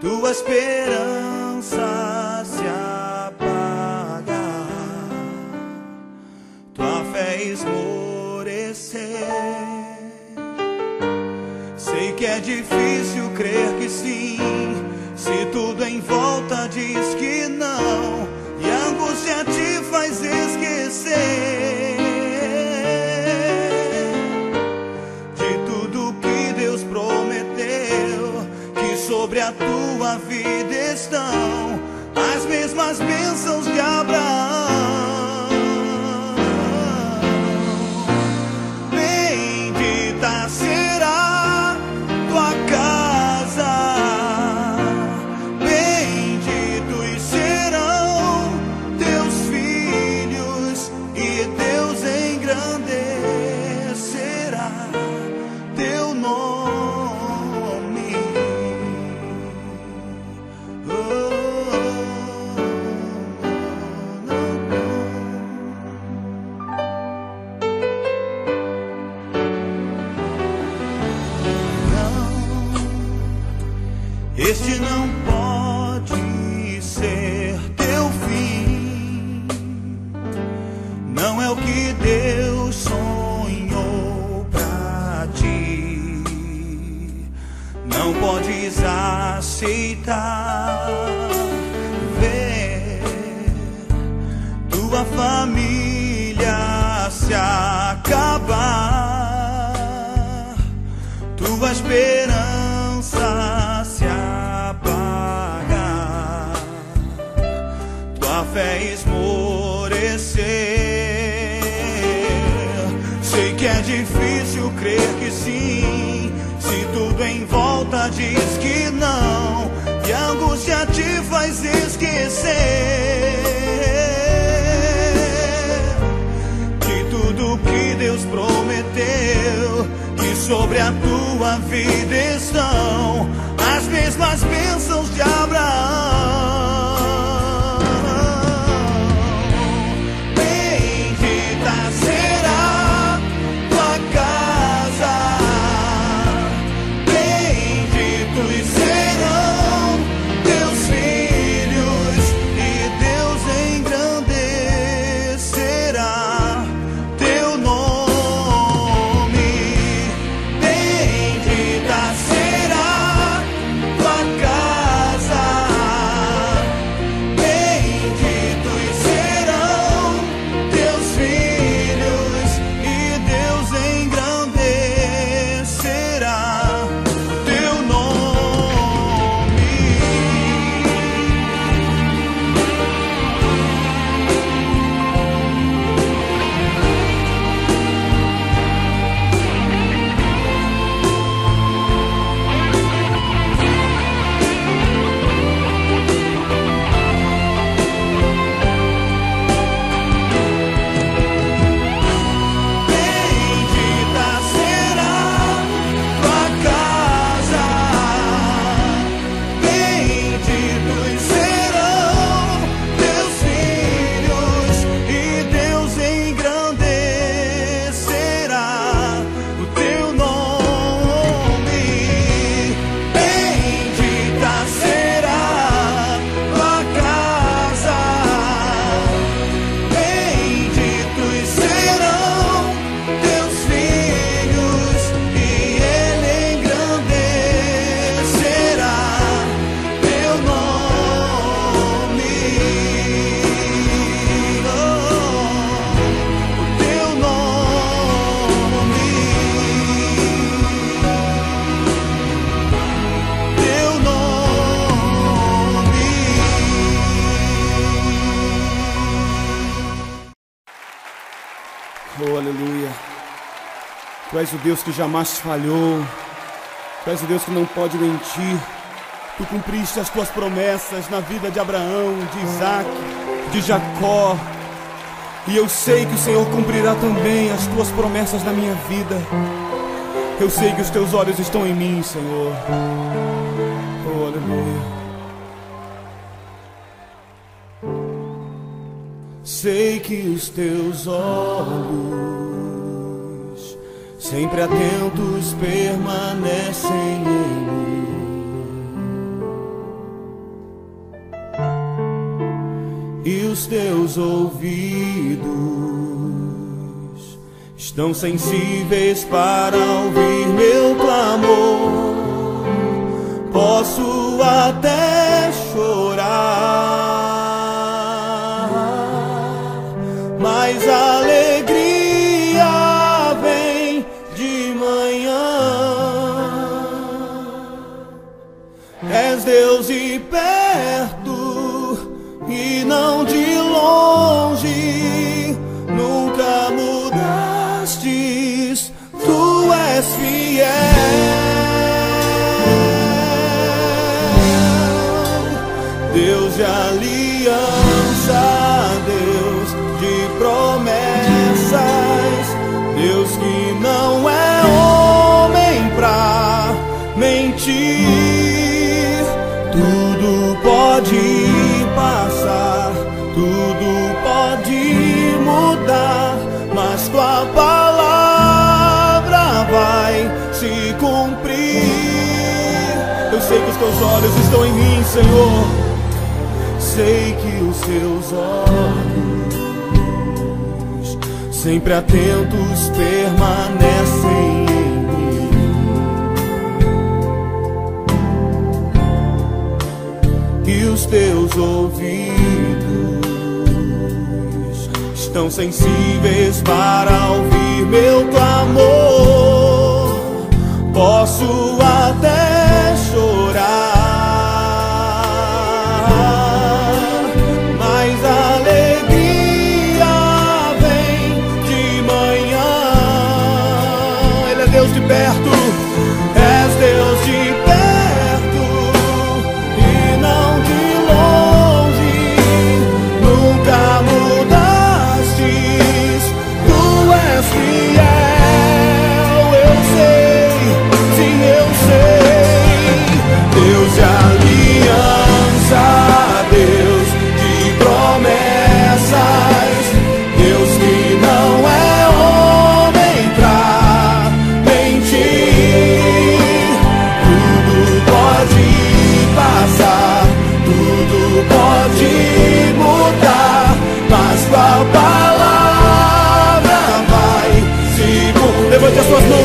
tua esperança se apaga, tua fé esmorecer. Sei que é difícil crer que sim, se tudo em volta diz que não, e a angústia te faz esquecer. Tua vida crer que sim, se tudo em volta diz que não, e a angústia te faz esquecer que tudo que Deus prometeu, que sobre a tua vida estão as mesmas bênçãos de amor. És o Deus que jamais falhou. Tu és o Deus que não pode mentir. Tu cumpriste as tuas promessas na vida de Abraão, de Isaac, de Jacó. E eu sei que o Senhor cumprirá também as tuas promessas na minha vida. Eu sei que os teus olhos estão em mim, Senhor. Oh, aleluia. Sei que os teus olhos sempre atentos permanecem em mim. E os teus ouvidos estão sensíveis para ouvir meu clamor. Posso até olhos estão em mim, Senhor. Sei que os seus olhos, sempre atentos, permanecem em mim. E os teus ouvidos estão sensíveis para ouvir meu clamor. Posso até but this was no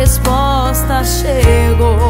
resposta chegou.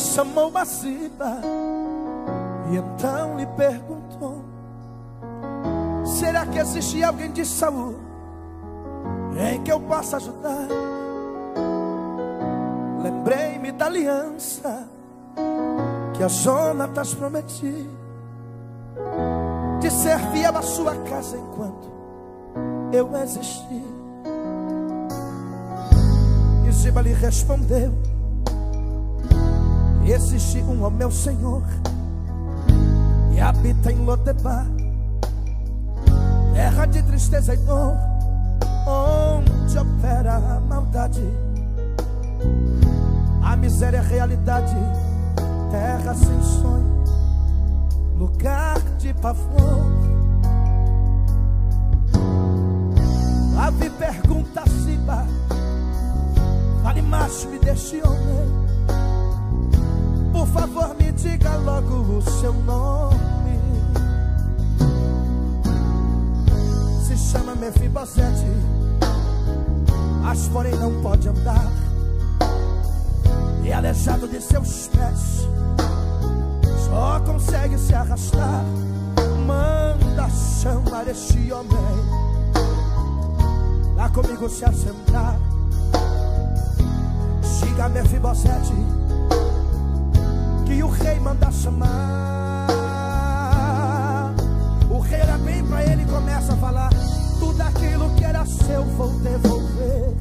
Chamou Baciba e então lhe perguntou: Será que existe alguém de saúde em que eu possa ajudar? Lembrei-me da aliança que a Jonatas prometia de ser fiel à sua casa enquanto eu existi. E Ziba lhe respondeu: Existe um, ó meu Senhor, e habita em Lodebar, terra de tristeza e dor, onde opera a maldade. A miséria é realidade, terra sem sonho, lugar de pavor. Ave pergunta Ziba, fale mais me deste homem. Por favor, me diga logo o seu nome. Se chama Mefibosete, mas porém não pode andar. E aleijado de seus pés, só consegue se arrastar. Manda chamar este homem, lá comigo se assentar. Siga Mefibosete que o rei manda chamar. O rei era bem para ele começa a falar: tudo aquilo que era seu vou devolver,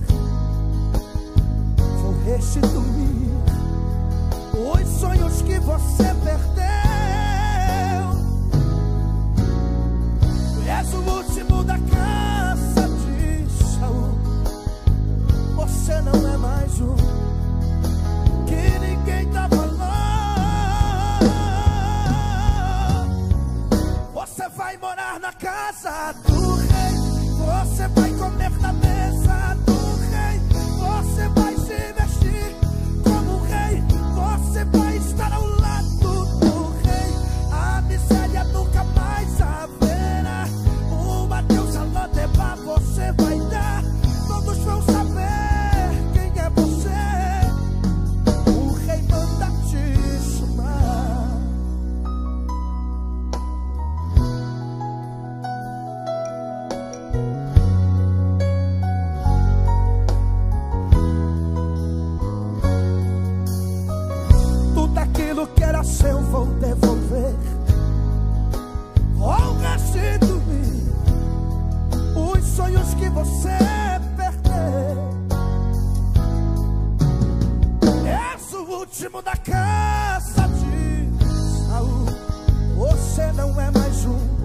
vou restituir os sonhos que você perdeu. Casa último da casa de Saul. Você não é mais um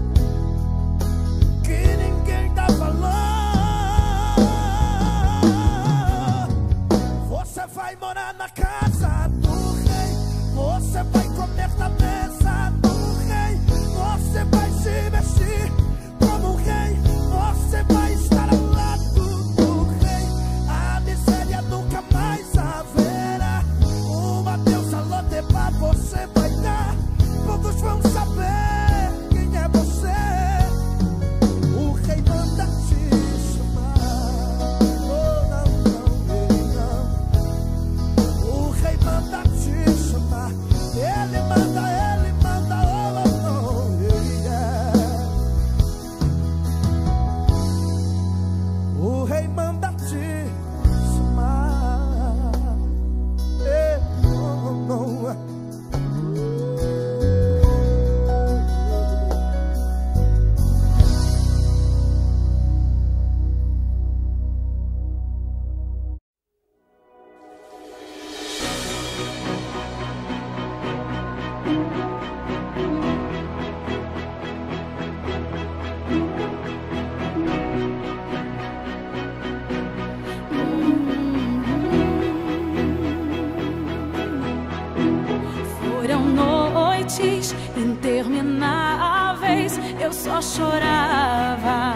eu só chorava.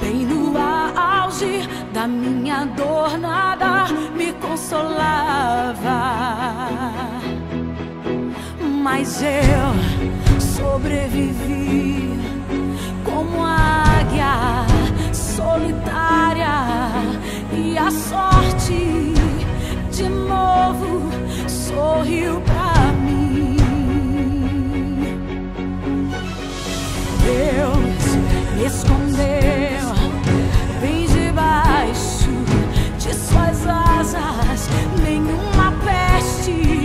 Bem no auge da minha dor, nada me consolava. Mas eu sobrevivi como águia solitária e a sorte de novo sorriu pra mim. Deus me escondeu bem debaixo de suas asas. Nenhuma peste.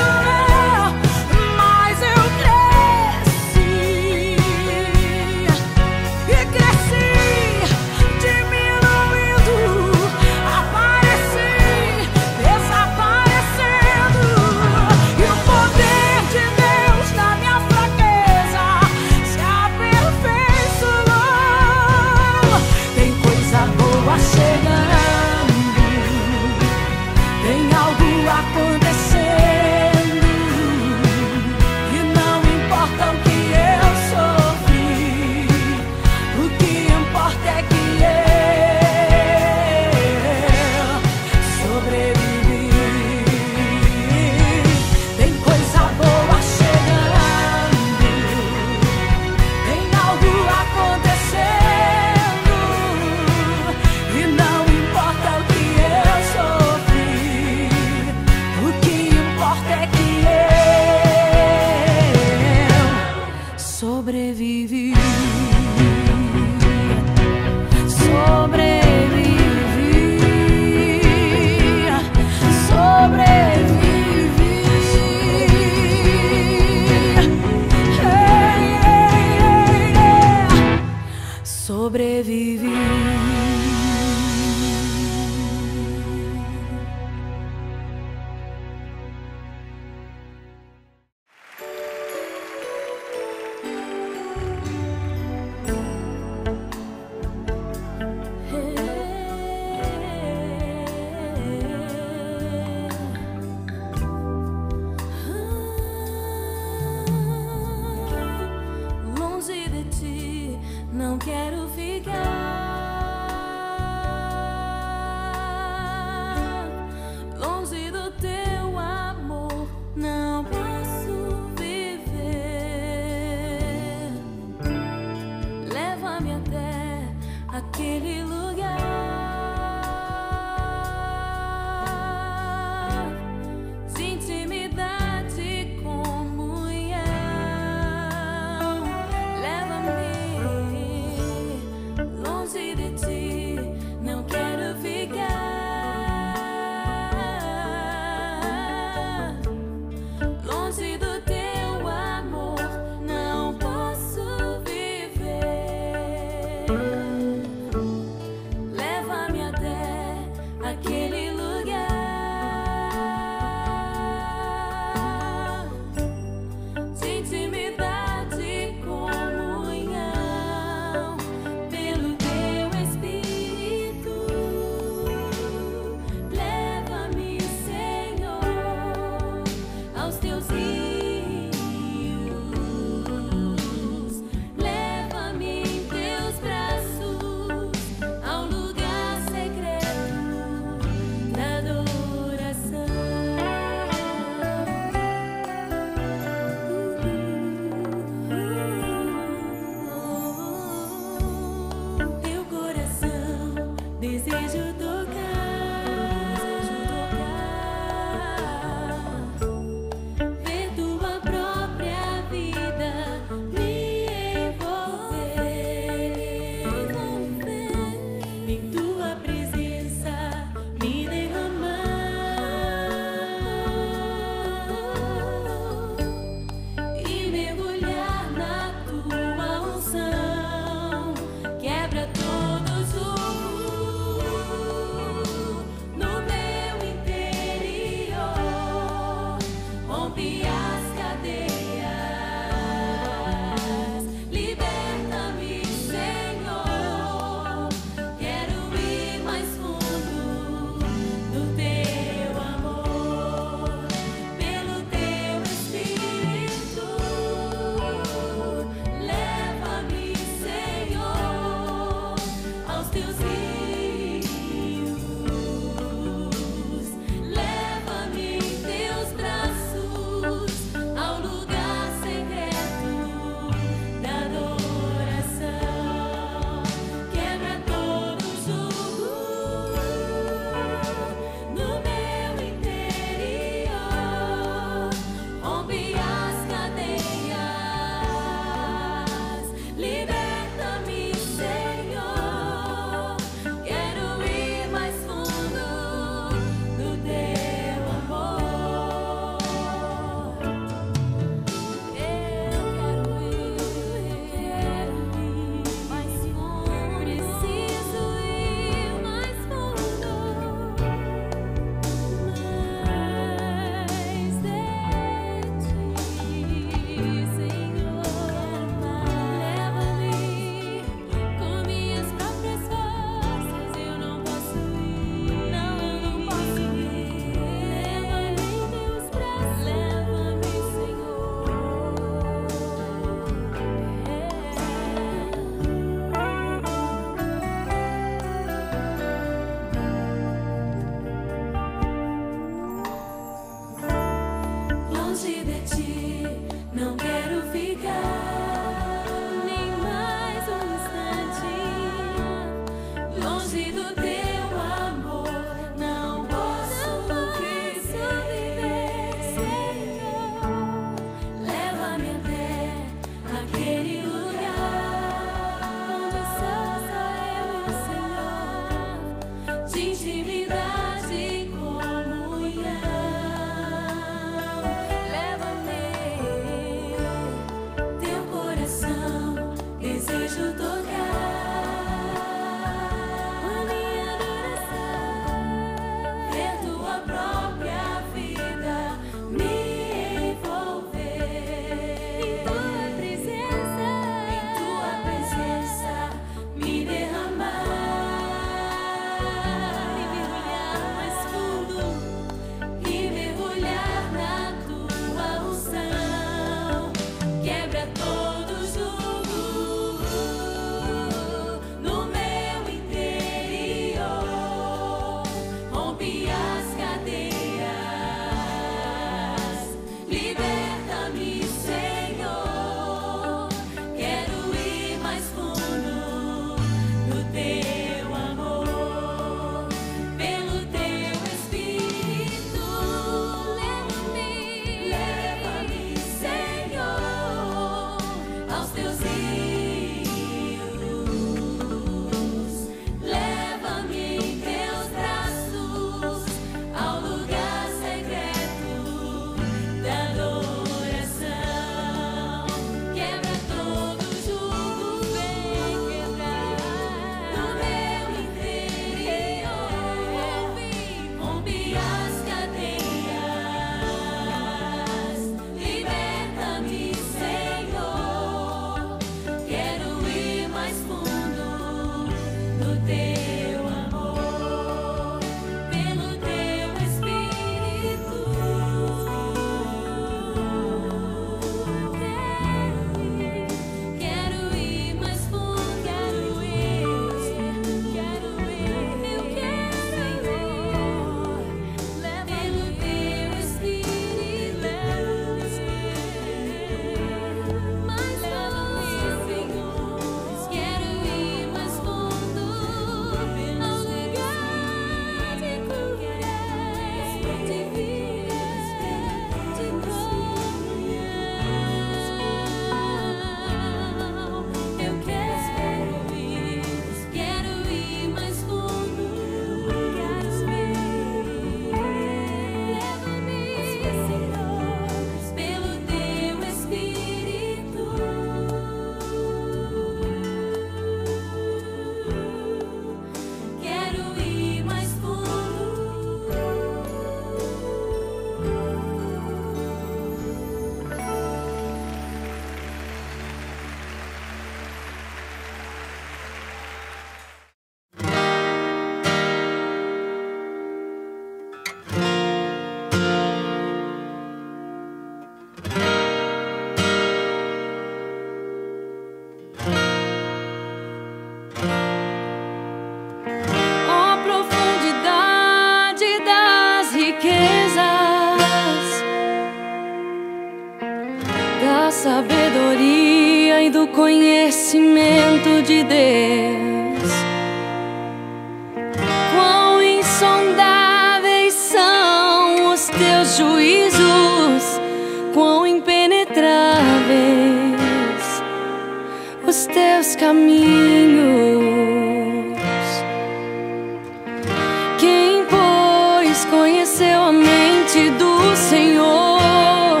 A mente do Senhor?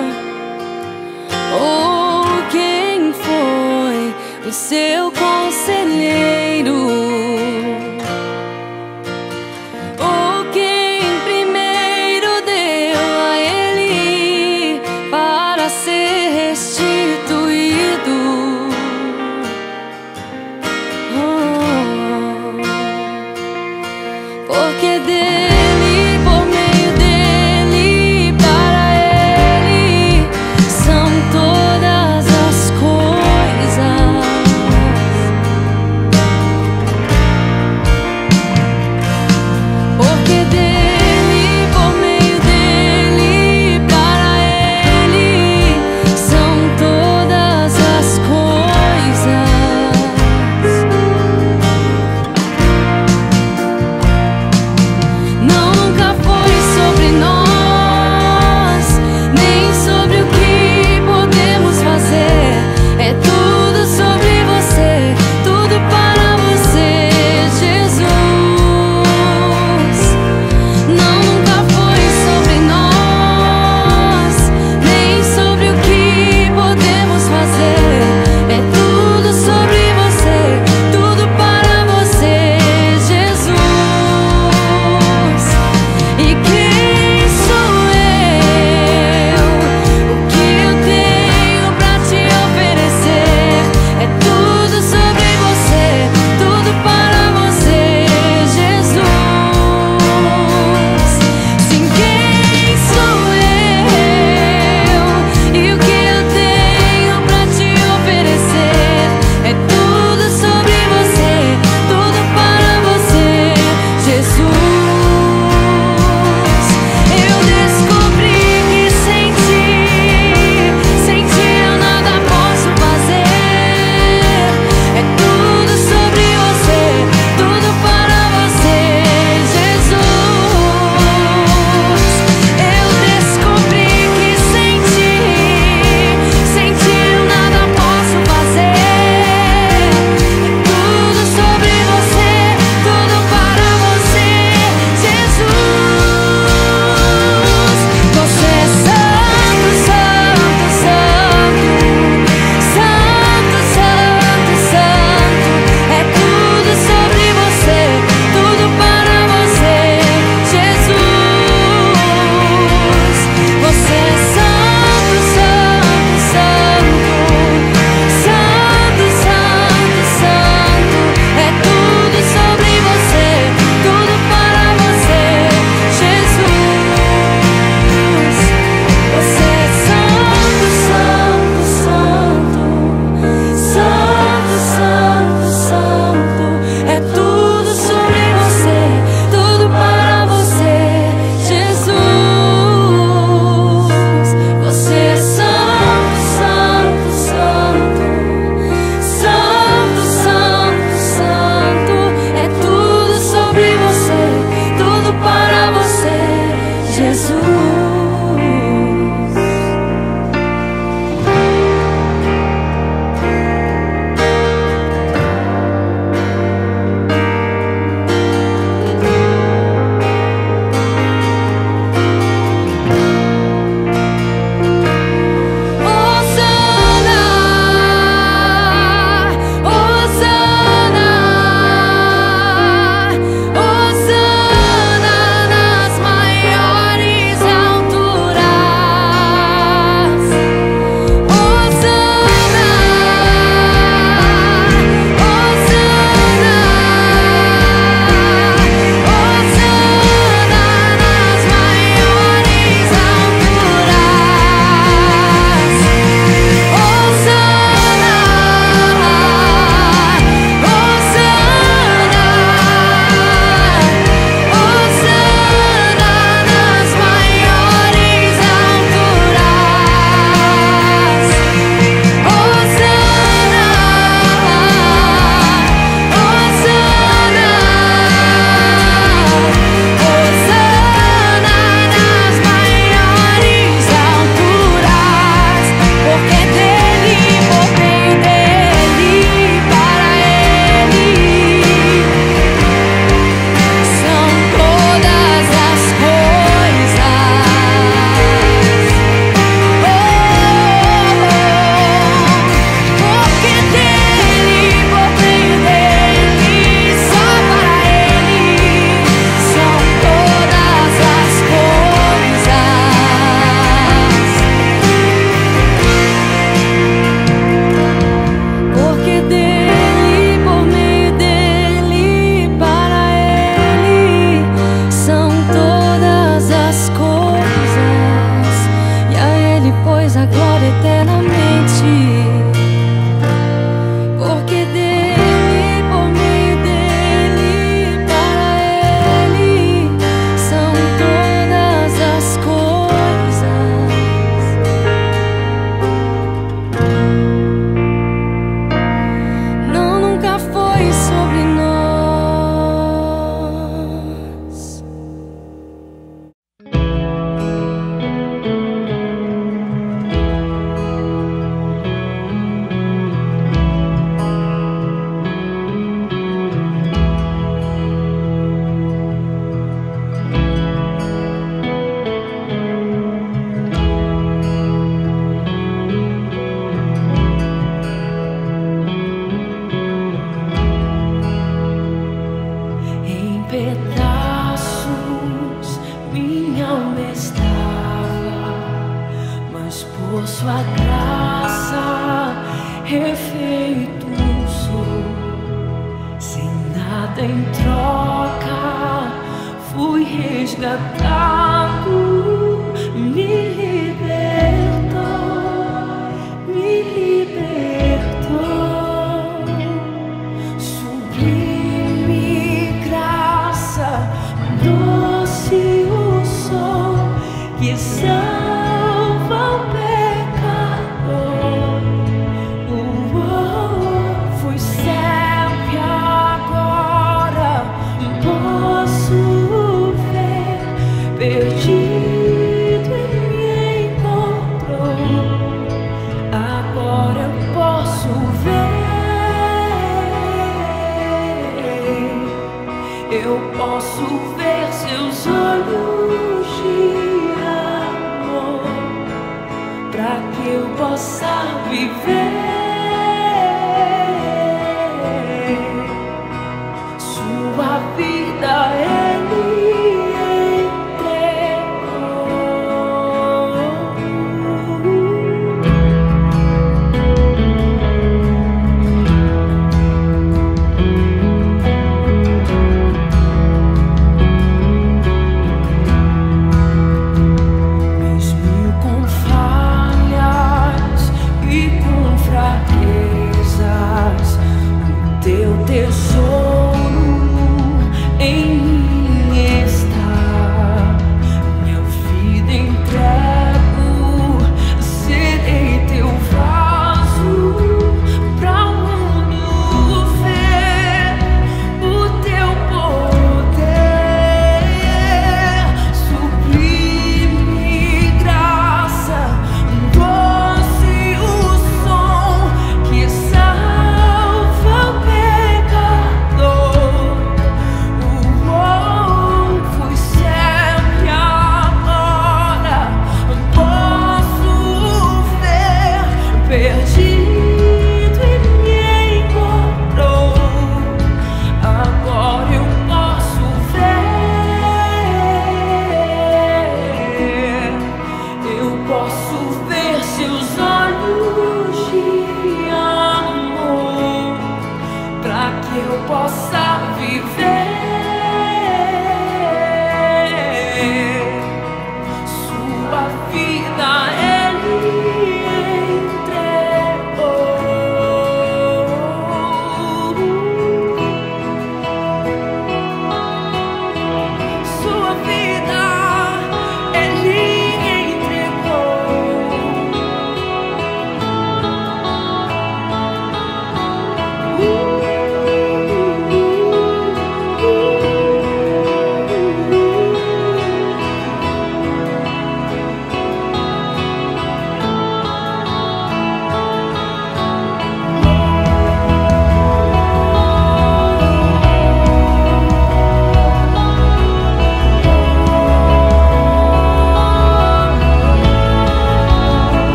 Ou quem foi o seu